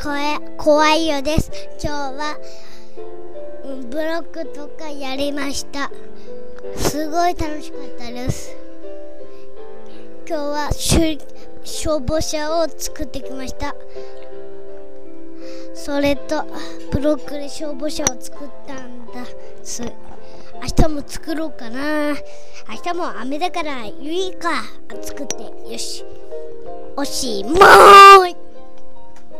怖怖いよです。今日はブロックとかやりました。すごい楽しかったです。今日はしゅ消防車を作ってきました。それとブロックで消防車を作ったんだす。明日も作ろうかな。明日も雨だからいいか。作ってよし。おしまい